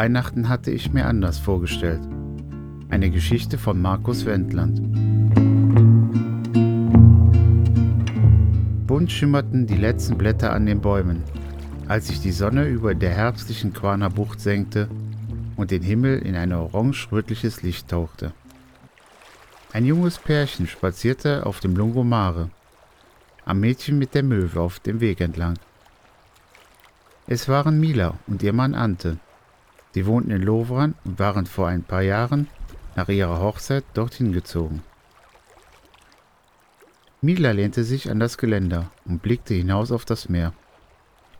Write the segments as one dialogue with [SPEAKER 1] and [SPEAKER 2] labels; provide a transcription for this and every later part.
[SPEAKER 1] Weihnachten hatte ich mir anders vorgestellt. Eine Geschichte von Markus Wendland. Bunt schimmerten die letzten Blätter an den Bäumen, als sich die Sonne über der herbstlichen Quaner Bucht senkte und den Himmel in ein orange-rötliches Licht tauchte. Ein junges Pärchen spazierte auf dem Lungomare, am Mädchen mit der Möwe auf dem Weg entlang. Es waren Mila und ihr Mann Ante. Sie wohnten in Lovran und waren vor ein paar Jahren nach ihrer Hochzeit dorthin gezogen. Mila lehnte sich an das Geländer und blickte hinaus auf das Meer,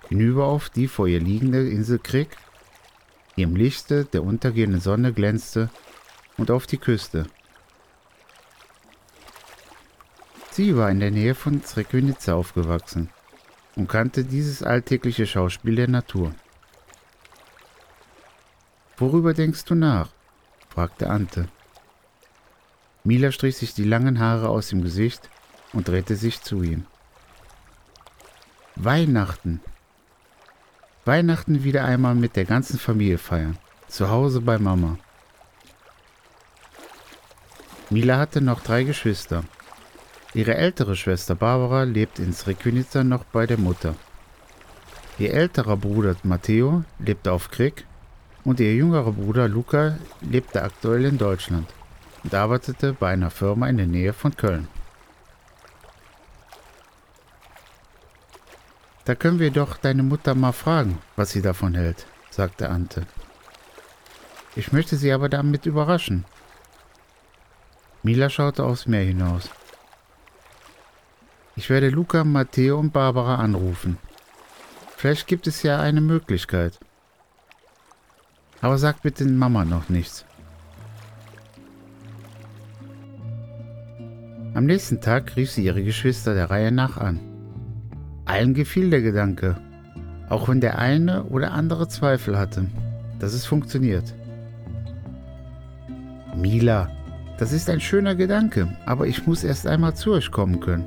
[SPEAKER 1] hinüber auf die vor ihr liegende Insel Krieg, die im Lichte der untergehenden Sonne glänzte, und auf die Küste. Sie war in der Nähe von Srebrenica aufgewachsen und kannte dieses alltägliche Schauspiel der Natur. Worüber denkst du nach? fragte Ante. Mila strich sich die langen Haare aus dem Gesicht und drehte sich zu ihm. Weihnachten. Weihnachten wieder einmal mit der ganzen Familie feiern. Zu Hause bei Mama. Mila hatte noch drei Geschwister Ihre ältere Schwester Barbara lebt in Srebrenica noch bei der Mutter. Ihr älterer Bruder Matteo lebte auf Krieg und ihr jüngerer Bruder Luca lebte aktuell in Deutschland und arbeitete bei einer Firma in der Nähe von Köln. Da können wir doch deine Mutter mal fragen, was sie davon hält, sagte Ante. Ich möchte sie aber damit überraschen. Mila schaute aufs Meer hinaus. Ich werde Luca, Matteo und Barbara anrufen. Vielleicht gibt es ja eine Möglichkeit. Aber sag bitte Mama noch nichts. Am nächsten Tag rief sie ihre Geschwister der Reihe nach an. Allen gefiel der Gedanke, auch wenn der eine oder andere Zweifel hatte, dass es funktioniert. Mila, das ist ein schöner Gedanke, aber ich muss erst einmal zu euch kommen können.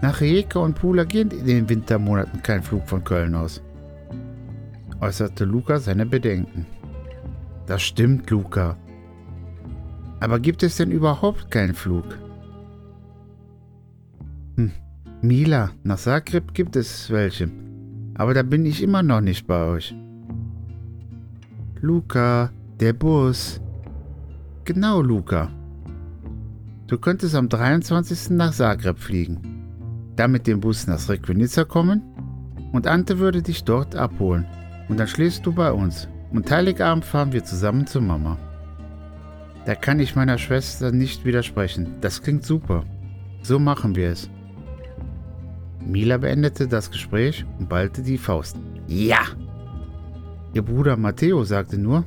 [SPEAKER 1] Nach Rijeka und Pula geht in den Wintermonaten kein Flug von Köln aus, äußerte Luca seine Bedenken. Das stimmt, Luca. Aber gibt es denn überhaupt keinen Flug? Hm, Mila, nach Zagreb gibt es welche. Aber da bin ich immer noch nicht bei euch. Luca, der Bus. Genau, Luca. Du könntest am 23. nach Zagreb fliegen dann mit dem Bus nach Srebrenica kommen und Ante würde dich dort abholen und dann schläfst du bei uns und Heiligabend fahren wir zusammen zu Mama. Da kann ich meiner Schwester nicht widersprechen. Das klingt super. So machen wir es. Mila beendete das Gespräch und ballte die Faust. Ja! Ihr Bruder Matteo sagte nur,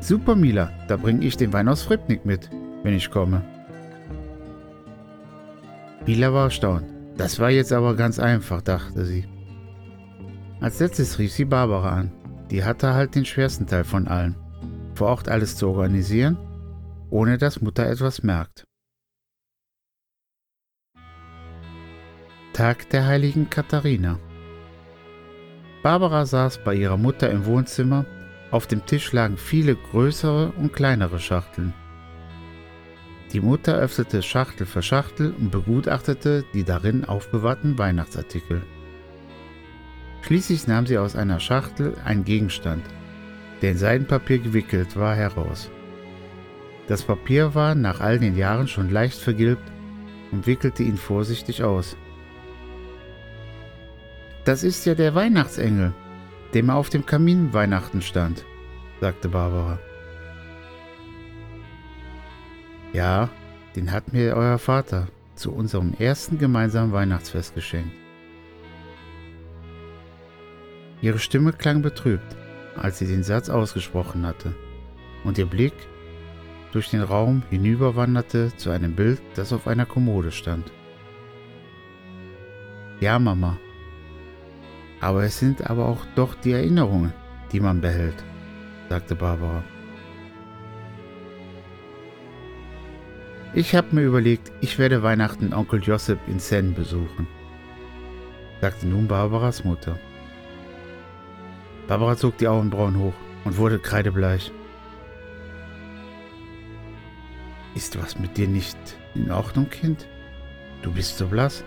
[SPEAKER 1] Super Mila, da bringe ich den Wein aus Fribnik mit, wenn ich komme. Mila war erstaunt. Das war jetzt aber ganz einfach, dachte sie. Als letztes rief sie Barbara an. Die hatte halt den schwersten Teil von allem. Vor Ort alles zu organisieren, ohne dass Mutter etwas merkt. Tag der heiligen Katharina. Barbara saß bei ihrer Mutter im Wohnzimmer. Auf dem Tisch lagen viele größere und kleinere Schachteln. Die Mutter öffnete Schachtel für Schachtel und begutachtete die darin aufbewahrten Weihnachtsartikel. Schließlich nahm sie aus einer Schachtel einen Gegenstand, der in Seidenpapier gewickelt war, heraus. Das Papier war nach all den Jahren schon leicht vergilbt und wickelte ihn vorsichtig aus. Das ist ja der Weihnachtsengel, dem er auf dem Kamin Weihnachten stand, sagte Barbara. Ja, den hat mir euer Vater zu unserem ersten gemeinsamen Weihnachtsfest geschenkt. Ihre Stimme klang betrübt, als sie den Satz ausgesprochen hatte, und ihr Blick durch den Raum hinüberwanderte zu einem Bild, das auf einer Kommode stand. Ja, Mama. Aber es sind aber auch doch die Erinnerungen, die man behält, sagte Barbara. Ich habe mir überlegt, ich werde Weihnachten Onkel Josep in Senn besuchen, sagte nun Barbaras Mutter. Barbara zog die Augenbrauen hoch und wurde kreidebleich. Ist was mit dir nicht in Ordnung, Kind? Du bist so blass.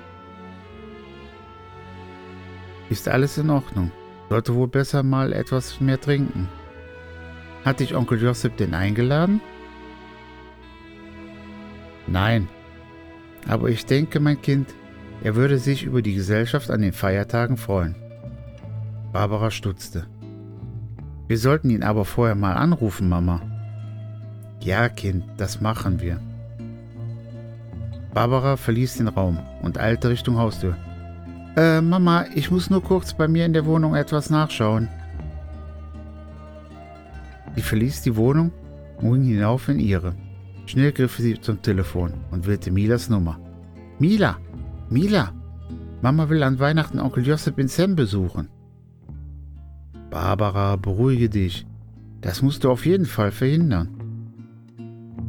[SPEAKER 1] Ist alles in Ordnung. Sollte wohl besser mal etwas mehr trinken. Hat dich Onkel Josip denn eingeladen? Nein. Aber ich denke, mein Kind, er würde sich über die Gesellschaft an den Feiertagen freuen. Barbara stutzte. Wir sollten ihn aber vorher mal anrufen, Mama. Ja, Kind, das machen wir. Barbara verließ den Raum und eilte Richtung Haustür. Äh, Mama, ich muss nur kurz bei mir in der Wohnung etwas nachschauen. Sie verließ die Wohnung und ging hinauf in ihre. Schnell griff sie zum Telefon und wählte Milas Nummer. Mila! Mila! Mama will an Weihnachten Onkel Josep in Sam besuchen. Barbara, beruhige dich. Das musst du auf jeden Fall verhindern.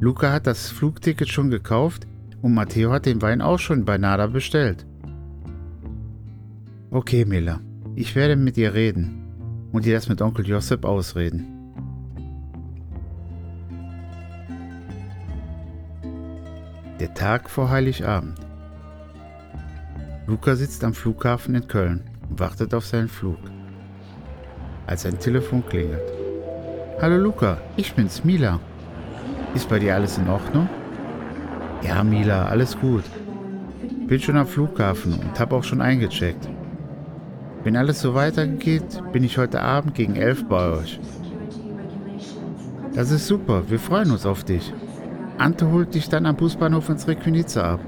[SPEAKER 1] Luca hat das Flugticket schon gekauft und Matteo hat den Wein auch schon bei Nada bestellt. Okay, Mila, ich werde mit ihr reden und dir das mit Onkel Josep ausreden. Der Tag vor Heiligabend. Luca sitzt am Flughafen in Köln und wartet auf seinen Flug. Als sein Telefon klingelt. Hallo Luca, ich bin's, Mila. Ist bei dir alles in Ordnung? Ja, Mila, alles gut. Bin schon am Flughafen und hab auch schon eingecheckt. Wenn alles so weitergeht, bin ich heute Abend gegen elf bei euch. Das ist super, wir freuen uns auf dich. Ante holt dich dann am Busbahnhof ins Requinitzer ab.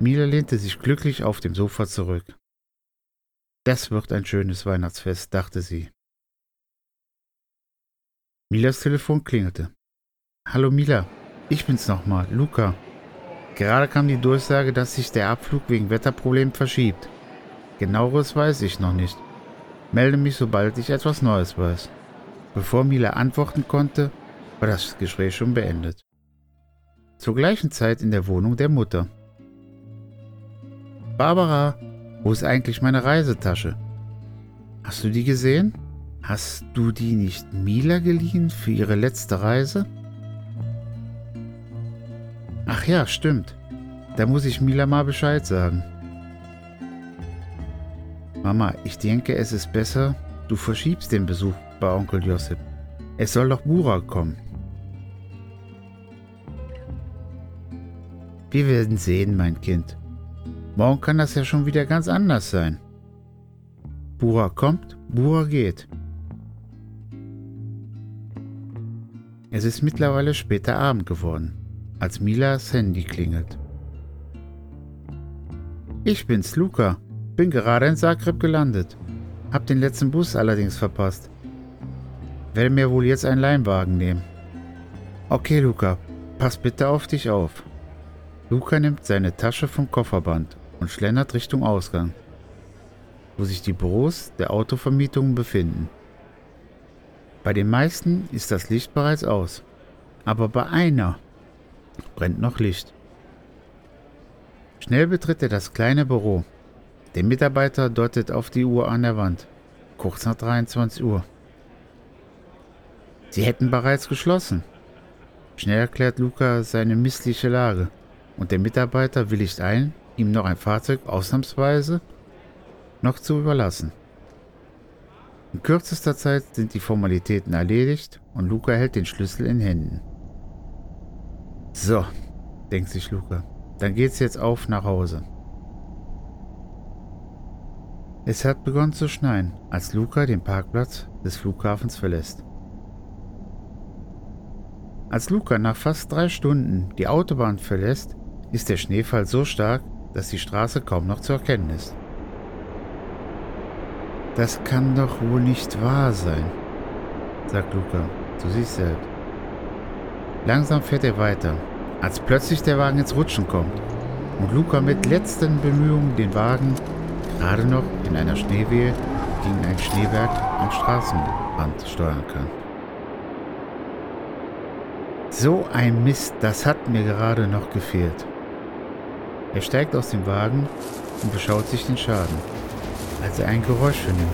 [SPEAKER 1] Mila lehnte sich glücklich auf dem Sofa zurück. Das wird ein schönes Weihnachtsfest, dachte sie. Milas Telefon klingelte. Hallo Mila, ich bin's nochmal, Luca. Gerade kam die Durchsage, dass sich der Abflug wegen Wetterproblemen verschiebt. Genaueres weiß ich noch nicht. Melde mich, sobald ich etwas Neues weiß. Bevor Mila antworten konnte, war das Gespräch schon beendet. Zur gleichen Zeit in der Wohnung der Mutter. Barbara, wo ist eigentlich meine Reisetasche? Hast du die gesehen? Hast du die nicht Mila geliehen für ihre letzte Reise? Ach ja, stimmt. Da muss ich Mila mal Bescheid sagen. Mama, ich denke, es ist besser, du verschiebst den Besuch bei Onkel Josip. Es soll doch Bura kommen. Wir werden sehen, mein Kind. Morgen kann das ja schon wieder ganz anders sein. Bura kommt, Bura geht. Es ist mittlerweile später Abend geworden als Milas Handy klingelt. Ich bin's, Luca. Bin gerade in Zagreb gelandet. Hab den letzten Bus allerdings verpasst. Werde mir wohl jetzt einen Leinwagen nehmen. Okay, Luca, pass bitte auf dich auf. Luca nimmt seine Tasche vom Kofferband und schlendert Richtung Ausgang, wo sich die Büros der Autovermietungen befinden. Bei den meisten ist das Licht bereits aus, aber bei einer brennt noch Licht. Schnell betritt er das kleine Büro. Der Mitarbeiter deutet auf die Uhr an der Wand. Kurz nach 23 Uhr. Sie hätten bereits geschlossen. Schnell erklärt Luca seine missliche Lage und der Mitarbeiter willigt ein, ihm noch ein Fahrzeug ausnahmsweise noch zu überlassen. In kürzester Zeit sind die Formalitäten erledigt und Luca hält den Schlüssel in Händen. So, denkt sich Luca. Dann geht's jetzt auf nach Hause. Es hat begonnen zu schneien, als Luca den Parkplatz des Flughafens verlässt. Als Luca nach fast drei Stunden die Autobahn verlässt, ist der Schneefall so stark, dass die Straße kaum noch zu erkennen ist. Das kann doch wohl nicht wahr sein, sagt Luca zu sich selbst. Langsam fährt er weiter, als plötzlich der Wagen ins Rutschen kommt und Luca mit letzten Bemühungen den Wagen gerade noch in einer Schneewehe gegen ein Schneewerk am Straßenrand steuern kann. So ein Mist, das hat mir gerade noch gefehlt. Er steigt aus dem Wagen und beschaut sich den Schaden. als er ein Geräusch vernimmt.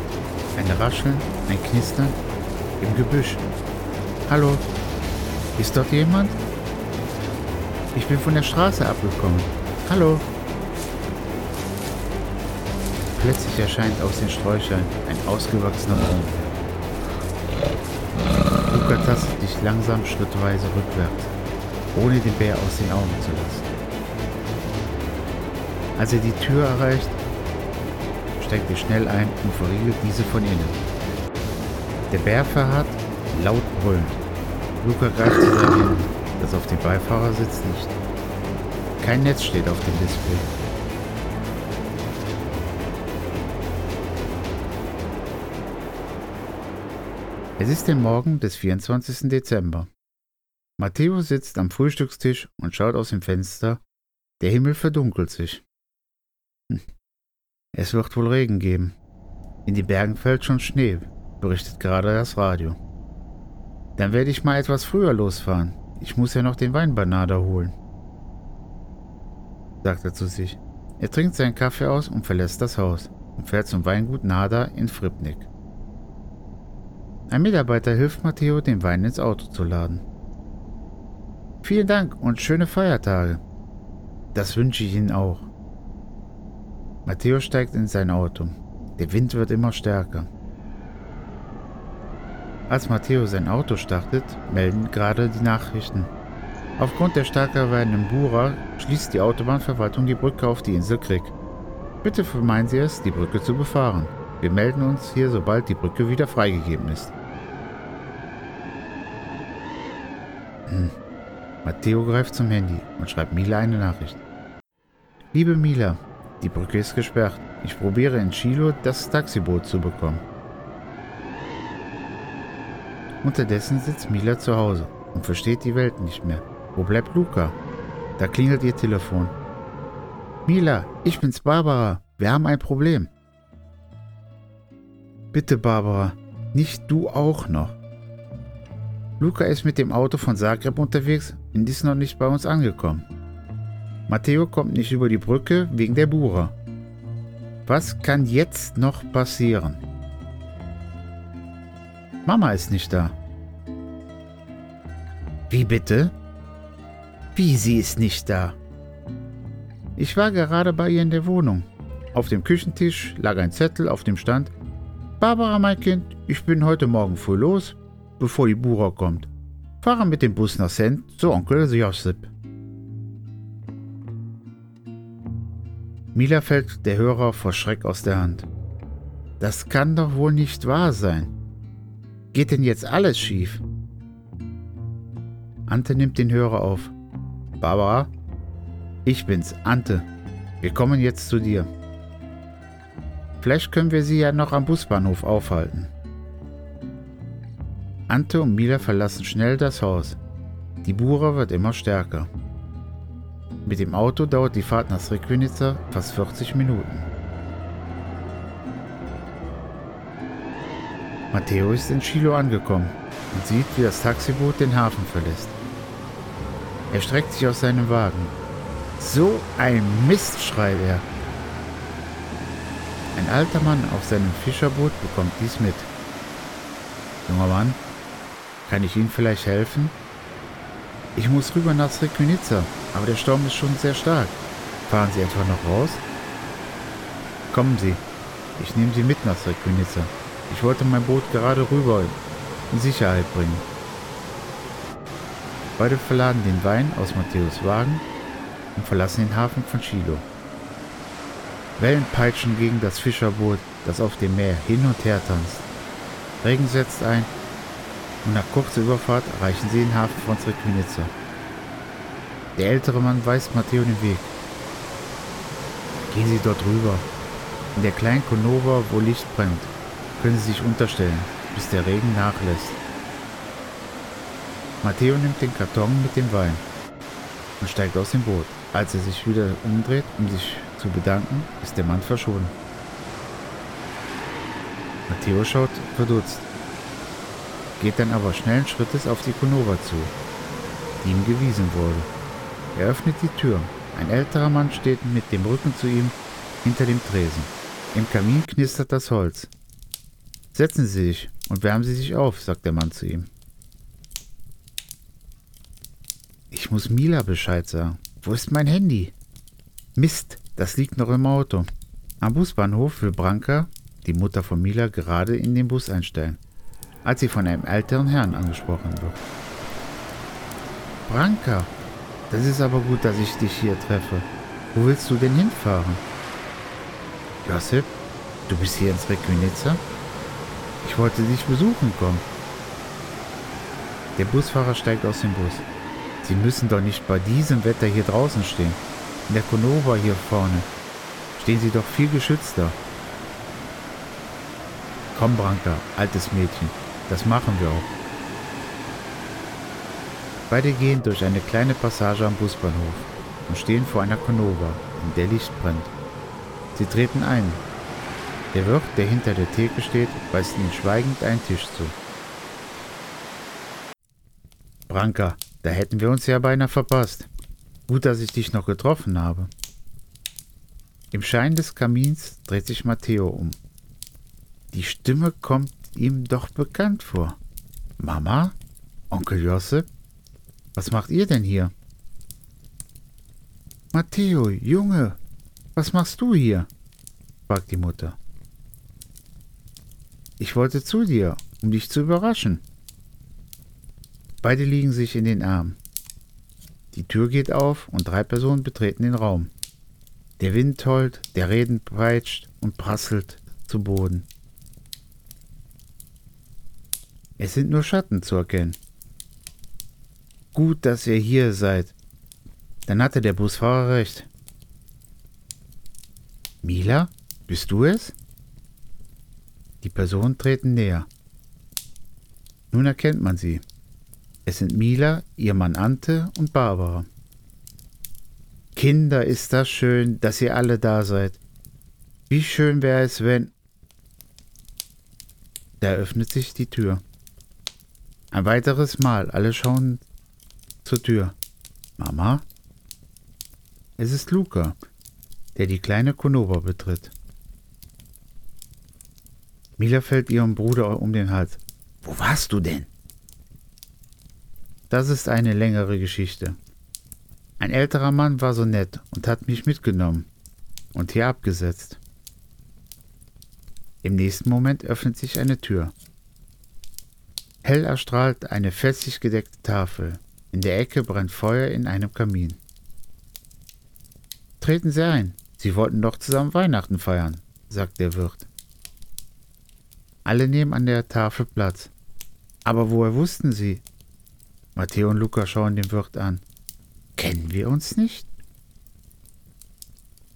[SPEAKER 1] Ein Rascheln, ein Knistern im Gebüsch. Hallo, ist dort jemand? Ich bin von der Straße abgekommen. Hallo. Plötzlich erscheint aus den Sträuchern ein ausgewachsener Baum. Luca tastet dich langsam schrittweise rückwärts, ohne den Bär aus den Augen zu lassen. Als er die Tür erreicht, steigt er schnell ein und verriegelt diese von innen. Der Bär verharrt, laut brüllend. Luca greift zu seinem Handy, das auf dem Beifahrersitz liegt. Kein Netz steht auf dem Display. Es ist der Morgen des 24. Dezember. Matteo sitzt am Frühstückstisch und schaut aus dem Fenster. Der Himmel verdunkelt sich. Es wird wohl Regen geben. In die Bergen fällt schon Schnee, berichtet gerade das Radio. Dann werde ich mal etwas früher losfahren. Ich muss ja noch den Weinbanader holen, sagt er zu sich. Er trinkt seinen Kaffee aus und verlässt das Haus und fährt zum Weingut Nada in Fripnik. Ein Mitarbeiter hilft Matteo, den Wein ins Auto zu laden. Vielen Dank und schöne Feiertage. Das wünsche ich Ihnen auch. Matteo steigt in sein Auto. Der Wind wird immer stärker. Als Matteo sein Auto startet, melden gerade die Nachrichten. Aufgrund der stärker werdenden Bura schließt die Autobahnverwaltung die Brücke auf die Insel Krieg. Bitte vermeiden Sie es, die Brücke zu befahren. Wir melden uns hier, sobald die Brücke wieder freigegeben ist. Hm. Matteo greift zum Handy und schreibt Mila eine Nachricht. Liebe Mila, die Brücke ist gesperrt. Ich probiere in Chilo das Taxiboot zu bekommen. Unterdessen sitzt Mila zu Hause und versteht die Welt nicht mehr. Wo bleibt Luca? Da klingelt ihr Telefon. Mila, ich bin's Barbara. Wir haben ein Problem. Bitte, Barbara, nicht du auch noch. Luca ist mit dem Auto von Zagreb unterwegs und ist noch nicht bei uns angekommen. Matteo kommt nicht über die Brücke wegen der Bura. Was kann jetzt noch passieren? Mama ist nicht da. Wie bitte? Wie sie ist nicht da? Ich war gerade bei ihr in der Wohnung. Auf dem Küchentisch lag ein Zettel, auf dem stand: Barbara, mein Kind, ich bin heute Morgen früh los bevor die Bura kommt. Fahre mit dem Bus nach Send zu Onkel Josip. Mila fällt der Hörer vor Schreck aus der Hand. Das kann doch wohl nicht wahr sein. Geht denn jetzt alles schief? Ante nimmt den Hörer auf. Barbara, ich bin's, Ante. Wir kommen jetzt zu dir. Vielleicht können wir sie ja noch am Busbahnhof aufhalten. Ante und Mila verlassen schnell das Haus. Die Bura wird immer stärker. Mit dem Auto dauert die Fahrt nach Srekvenica fast 40 Minuten. Matteo ist in Chilo angekommen und sieht, wie das Taxiboot den Hafen verlässt. Er streckt sich aus seinem Wagen. So ein Mist, schreit er. Ein alter Mann auf seinem Fischerboot bekommt dies mit. Junger Mann, kann ich Ihnen vielleicht helfen? Ich muss rüber nach Srekvenica, aber der Sturm ist schon sehr stark. Fahren Sie etwa noch raus? Kommen Sie. Ich nehme Sie mit nach Srekvenica. Ich wollte mein Boot gerade rüber in Sicherheit bringen. Beide verladen den Wein aus Matthäus Wagen und verlassen den Hafen von Chilo. Wellen peitschen gegen das Fischerboot, das auf dem Meer hin und her tanzt. Regen setzt ein und nach kurzer Überfahrt erreichen sie den Hafen von Srekvenica. Der ältere Mann weist Matteo den Weg. Gehen Sie dort rüber. In der kleinen Konova, wo Licht brennt, können Sie sich unterstellen, bis der Regen nachlässt. Matteo nimmt den Karton mit dem Wein und steigt aus dem Boot. Als er sich wieder umdreht, um sich zu bedanken, ist der Mann verschwunden. Matteo schaut verdutzt geht dann aber schnellen Schrittes auf die Konova zu, die ihm gewiesen wurde. Er öffnet die Tür. Ein älterer Mann steht mit dem Rücken zu ihm hinter dem Tresen. Im Kamin knistert das Holz. Setzen Sie sich und wärmen Sie sich auf, sagt der Mann zu ihm. Ich muss Mila Bescheid sagen. Wo ist mein Handy? Mist, das liegt noch im Auto. Am Busbahnhof will Branka, die Mutter von Mila, gerade in den Bus einsteigen, als sie von einem älteren Herrn angesprochen wird. Branka, das ist aber gut, dass ich dich hier treffe. Wo willst du denn hinfahren? Josip, du bist hier ins Requinitzer? Ich wollte dich besuchen kommen. Der Busfahrer steigt aus dem Bus. Sie müssen doch nicht bei diesem Wetter hier draußen stehen. In der Konova hier vorne. Stehen Sie doch viel geschützter. Komm, Branka, altes Mädchen. Das machen wir auch. Beide gehen durch eine kleine Passage am Busbahnhof und stehen vor einer Konova, in der Licht brennt. Sie treten ein. Der Wirt, der hinter der Theke steht, weist ihnen schweigend einen Tisch zu. Branka, da hätten wir uns ja beinahe verpasst. Gut, dass ich dich noch getroffen habe. Im Schein des Kamins dreht sich Matteo um. Die Stimme kommt ihm doch bekannt vor. Mama? Onkel Josep? Was macht ihr denn hier? Matteo, Junge, was machst du hier? fragt die Mutter. Ich wollte zu dir, um dich zu überraschen. Beide liegen sich in den Armen. Die Tür geht auf und drei Personen betreten den Raum. Der Wind heult, der Reden peitscht und prasselt zu Boden. Es sind nur Schatten zu erkennen. Gut, dass ihr hier seid. Dann hatte der Busfahrer recht. Mila, bist du es? Die Personen treten näher. Nun erkennt man sie. Es sind Mila, ihr Mann Ante und Barbara. Kinder, ist das schön, dass ihr alle da seid. Wie schön wäre es, wenn... Da öffnet sich die Tür. Ein weiteres Mal, alle schauen zur Tür. Mama? Es ist Luca, der die kleine Konova betritt. Mila fällt ihrem Bruder um den Hals. Wo warst du denn? Das ist eine längere Geschichte. Ein älterer Mann war so nett und hat mich mitgenommen und hier abgesetzt. Im nächsten Moment öffnet sich eine Tür. Hell erstrahlt eine felsig gedeckte Tafel. In der Ecke brennt Feuer in einem Kamin. Treten Sie ein, Sie wollten doch zusammen Weihnachten feiern, sagt der Wirt. Alle nehmen an der Tafel Platz. Aber woher wussten Sie, Matteo und Luca schauen den Wirt an. Kennen wir uns nicht?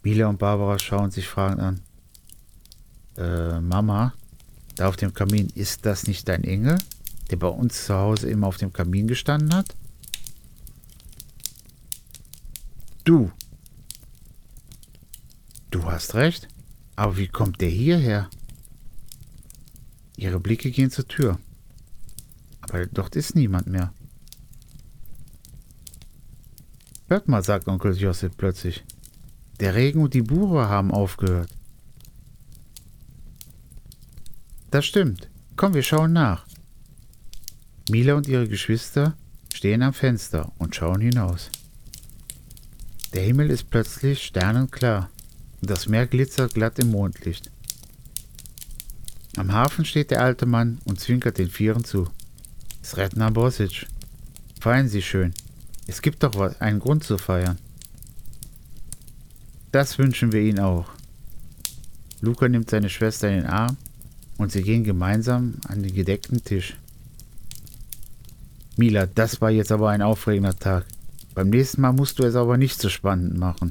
[SPEAKER 1] Mila und Barbara schauen sich fragend an. Äh, Mama, da auf dem Kamin, ist das nicht dein Engel, der bei uns zu Hause immer auf dem Kamin gestanden hat? Du. Du hast recht. Aber wie kommt der hierher? Ihre Blicke gehen zur Tür. Aber dort ist niemand mehr. Hört mal, sagt Onkel Josef plötzlich. Der Regen und die Buche haben aufgehört. Das stimmt. Komm, wir schauen nach. Mila und ihre Geschwister stehen am Fenster und schauen hinaus. Der Himmel ist plötzlich sternenklar und das Meer glitzert glatt im Mondlicht. Am Hafen steht der alte Mann und zwinkert den Vieren zu. Sretna Bosic. Feiern Sie schön. Es gibt doch einen Grund zu feiern. Das wünschen wir Ihnen auch. Luca nimmt seine Schwester in den Arm und sie gehen gemeinsam an den gedeckten Tisch. Mila, das war jetzt aber ein aufregender Tag. Beim nächsten Mal musst du es aber nicht so spannend machen.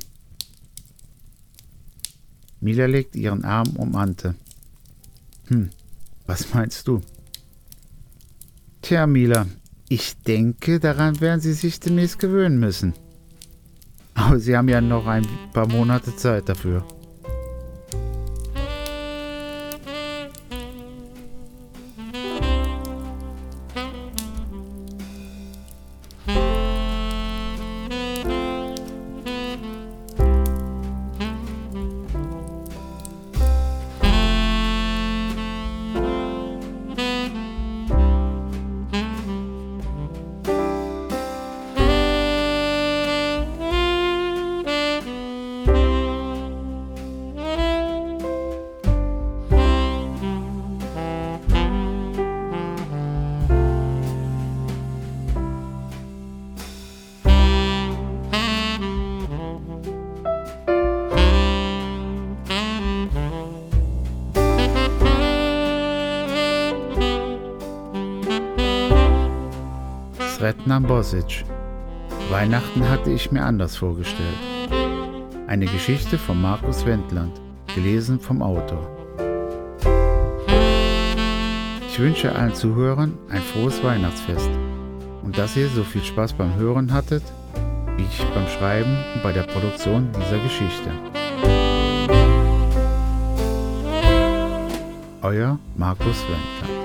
[SPEAKER 1] Mila legt ihren Arm um Ante. Hm, was meinst du? Tja, Mila, ich denke, daran werden Sie sich demnächst gewöhnen müssen. Aber Sie haben ja noch ein paar Monate Zeit dafür. Bosic. Weihnachten hatte ich mir anders vorgestellt. Eine Geschichte von Markus Wendland, gelesen vom Autor. Ich wünsche allen Zuhörern ein frohes Weihnachtsfest und dass ihr so viel Spaß beim Hören hattet, wie ich beim Schreiben und bei der Produktion dieser Geschichte. Euer Markus Wendland.